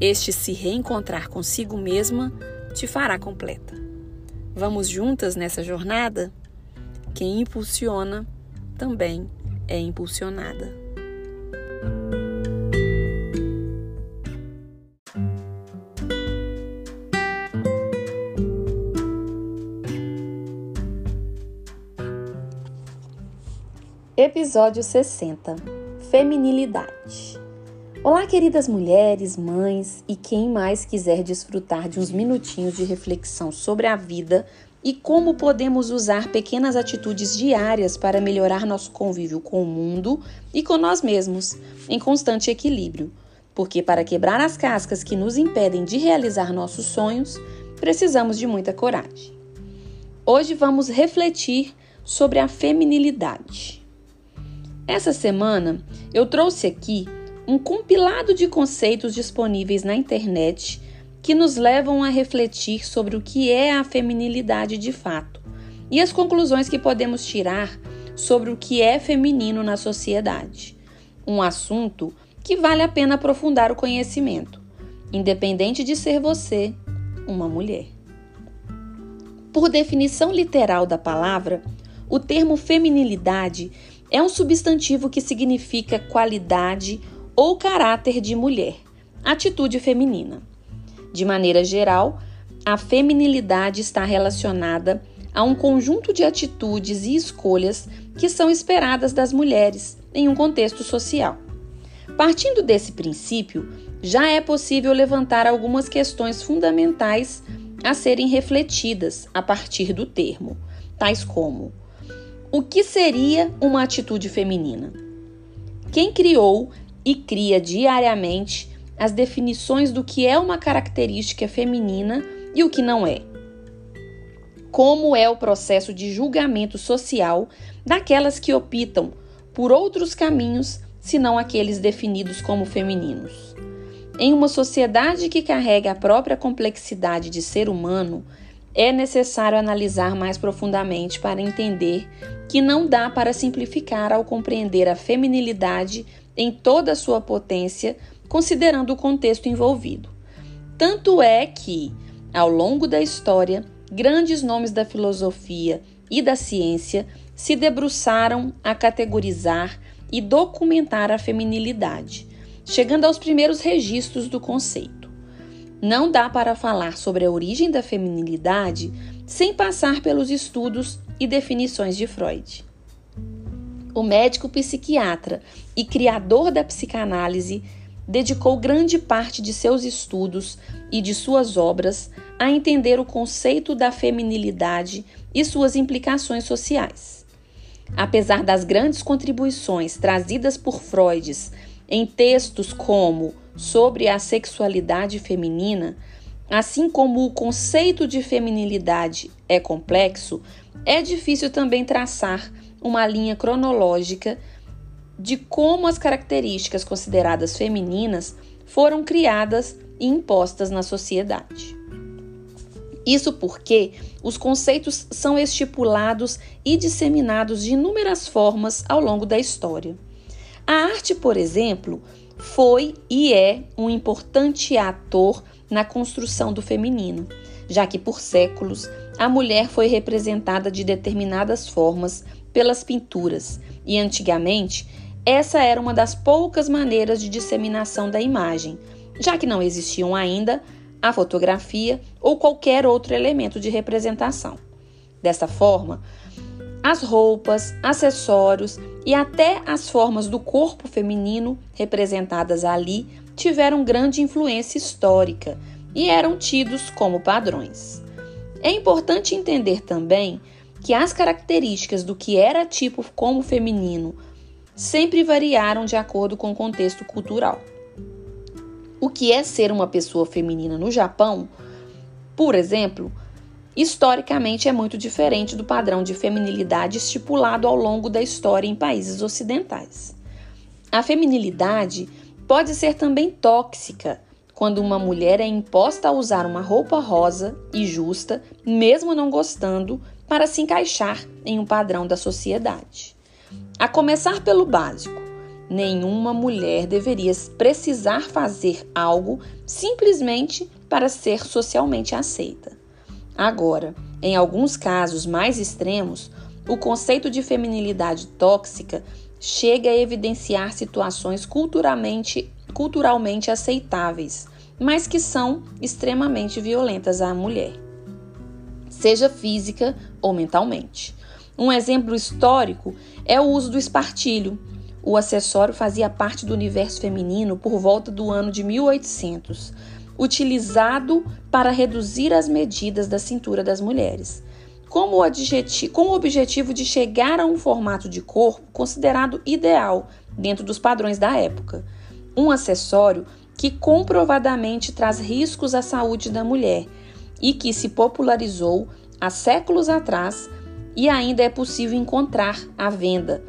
este se reencontrar consigo mesma te fará completa. Vamos juntas nessa jornada? Quem impulsiona também é impulsionada. Episódio 60 Feminilidade Olá, queridas mulheres, mães e quem mais quiser desfrutar de uns minutinhos de reflexão sobre a vida e como podemos usar pequenas atitudes diárias para melhorar nosso convívio com o mundo e com nós mesmos, em constante equilíbrio. Porque para quebrar as cascas que nos impedem de realizar nossos sonhos, precisamos de muita coragem. Hoje vamos refletir sobre a feminilidade. Essa semana eu trouxe aqui um compilado de conceitos disponíveis na internet que nos levam a refletir sobre o que é a feminilidade de fato e as conclusões que podemos tirar sobre o que é feminino na sociedade. Um assunto que vale a pena aprofundar o conhecimento, independente de ser você uma mulher. Por definição literal da palavra, o termo feminilidade é um substantivo que significa qualidade ou caráter de mulher, atitude feminina. De maneira geral, a feminilidade está relacionada a um conjunto de atitudes e escolhas que são esperadas das mulheres em um contexto social. Partindo desse princípio, já é possível levantar algumas questões fundamentais a serem refletidas a partir do termo, tais como: o que seria uma atitude feminina? Quem criou e cria diariamente as definições do que é uma característica feminina e o que não é. Como é o processo de julgamento social daquelas que optam por outros caminhos senão aqueles definidos como femininos. Em uma sociedade que carrega a própria complexidade de ser humano, é necessário analisar mais profundamente para entender que não dá para simplificar ao compreender a feminilidade em toda a sua potência, considerando o contexto envolvido. Tanto é que, ao longo da história, grandes nomes da filosofia e da ciência se debruçaram a categorizar e documentar a feminilidade, chegando aos primeiros registros do conceito. Não dá para falar sobre a origem da feminilidade sem passar pelos estudos e definições de Freud. O médico psiquiatra e criador da psicanálise dedicou grande parte de seus estudos e de suas obras a entender o conceito da feminilidade e suas implicações sociais. Apesar das grandes contribuições trazidas por Freud em textos como Sobre a Sexualidade Feminina, assim como o conceito de feminilidade é complexo, é difícil também traçar uma linha cronológica de como as características consideradas femininas foram criadas e impostas na sociedade. Isso porque os conceitos são estipulados e disseminados de inúmeras formas ao longo da história. A arte, por exemplo, foi e é um importante ator na construção do feminino, já que por séculos a mulher foi representada de determinadas formas pelas pinturas e antigamente essa era uma das poucas maneiras de disseminação da imagem, já que não existiam ainda a fotografia ou qualquer outro elemento de representação. Dessa forma, as roupas, acessórios e até as formas do corpo feminino representadas ali tiveram grande influência histórica e eram tidos como padrões. É importante entender também que as características do que era tipo como feminino sempre variaram de acordo com o contexto cultural. O que é ser uma pessoa feminina no Japão, por exemplo, historicamente é muito diferente do padrão de feminilidade estipulado ao longo da história em países ocidentais. A feminilidade pode ser também tóxica quando uma mulher é imposta a usar uma roupa rosa e justa, mesmo não gostando, para se encaixar em um padrão da sociedade. A começar pelo básico, nenhuma mulher deveria precisar fazer algo simplesmente para ser socialmente aceita. Agora, em alguns casos mais extremos, o conceito de feminilidade tóxica chega a evidenciar situações culturalmente, culturalmente aceitáveis, mas que são extremamente violentas à mulher, seja física ou mentalmente. Um exemplo histórico é o uso do espartilho. O acessório fazia parte do universo feminino por volta do ano de 1800, utilizado para reduzir as medidas da cintura das mulheres, com o, com o objetivo de chegar a um formato de corpo considerado ideal dentro dos padrões da época. Um acessório que comprovadamente traz riscos à saúde da mulher e que se popularizou há séculos atrás e ainda é possível encontrar à venda,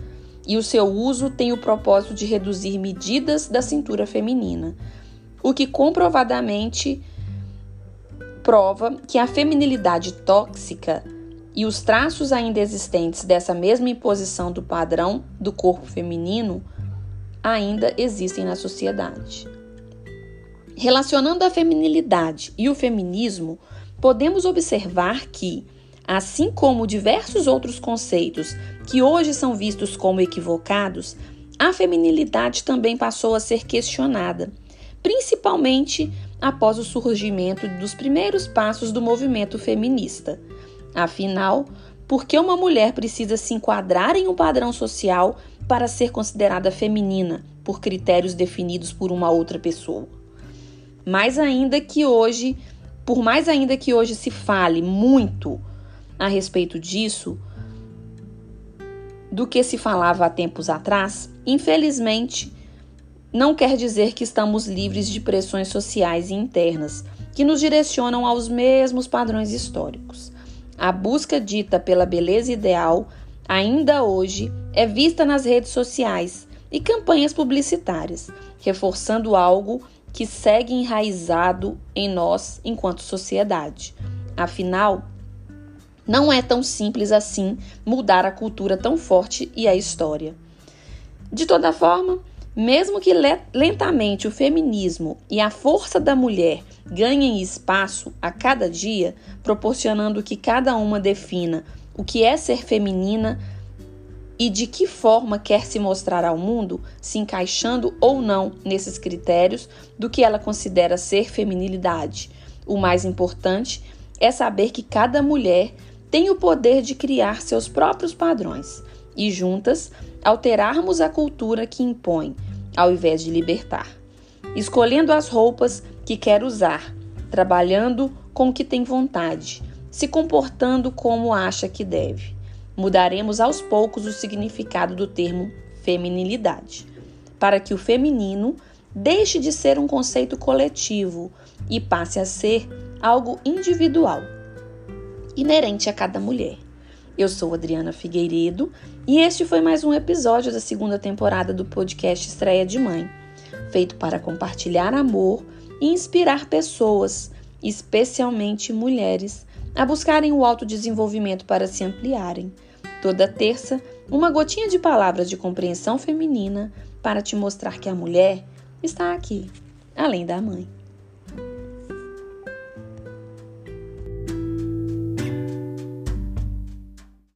e o seu uso tem o propósito de reduzir medidas da cintura feminina, o que comprovadamente prova que a feminilidade tóxica e os traços ainda existentes dessa mesma imposição do padrão do corpo feminino ainda existem na sociedade. Relacionando a feminilidade e o feminismo, podemos observar que Assim como diversos outros conceitos que hoje são vistos como equivocados, a feminilidade também passou a ser questionada, principalmente após o surgimento dos primeiros passos do movimento feminista. Afinal, por que uma mulher precisa se enquadrar em um padrão social para ser considerada feminina por critérios definidos por uma outra pessoa? Mais ainda que hoje, por mais ainda que hoje se fale muito a respeito disso do que se falava há tempos atrás, infelizmente, não quer dizer que estamos livres de pressões sociais e internas que nos direcionam aos mesmos padrões históricos. A busca dita pela beleza ideal, ainda hoje, é vista nas redes sociais e campanhas publicitárias, reforçando algo que segue enraizado em nós enquanto sociedade. Afinal, não é tão simples assim mudar a cultura tão forte e a história. De toda forma, mesmo que lentamente o feminismo e a força da mulher ganhem espaço a cada dia, proporcionando que cada uma defina o que é ser feminina e de que forma quer se mostrar ao mundo, se encaixando ou não nesses critérios do que ela considera ser feminilidade. O mais importante é saber que cada mulher têm o poder de criar seus próprios padrões e, juntas, alterarmos a cultura que impõe, ao invés de libertar. Escolhendo as roupas que quer usar, trabalhando com o que tem vontade, se comportando como acha que deve. Mudaremos aos poucos o significado do termo feminilidade, para que o feminino deixe de ser um conceito coletivo e passe a ser algo individual inerente a cada mulher. Eu sou Adriana Figueiredo e este foi mais um episódio da segunda temporada do podcast Estreia de Mãe, feito para compartilhar amor e inspirar pessoas especialmente mulheres, a buscarem o autodesenvolvimento para se ampliarem. Toda terça, uma gotinha de palavras de compreensão feminina para te mostrar que a mulher está aqui, além da mãe.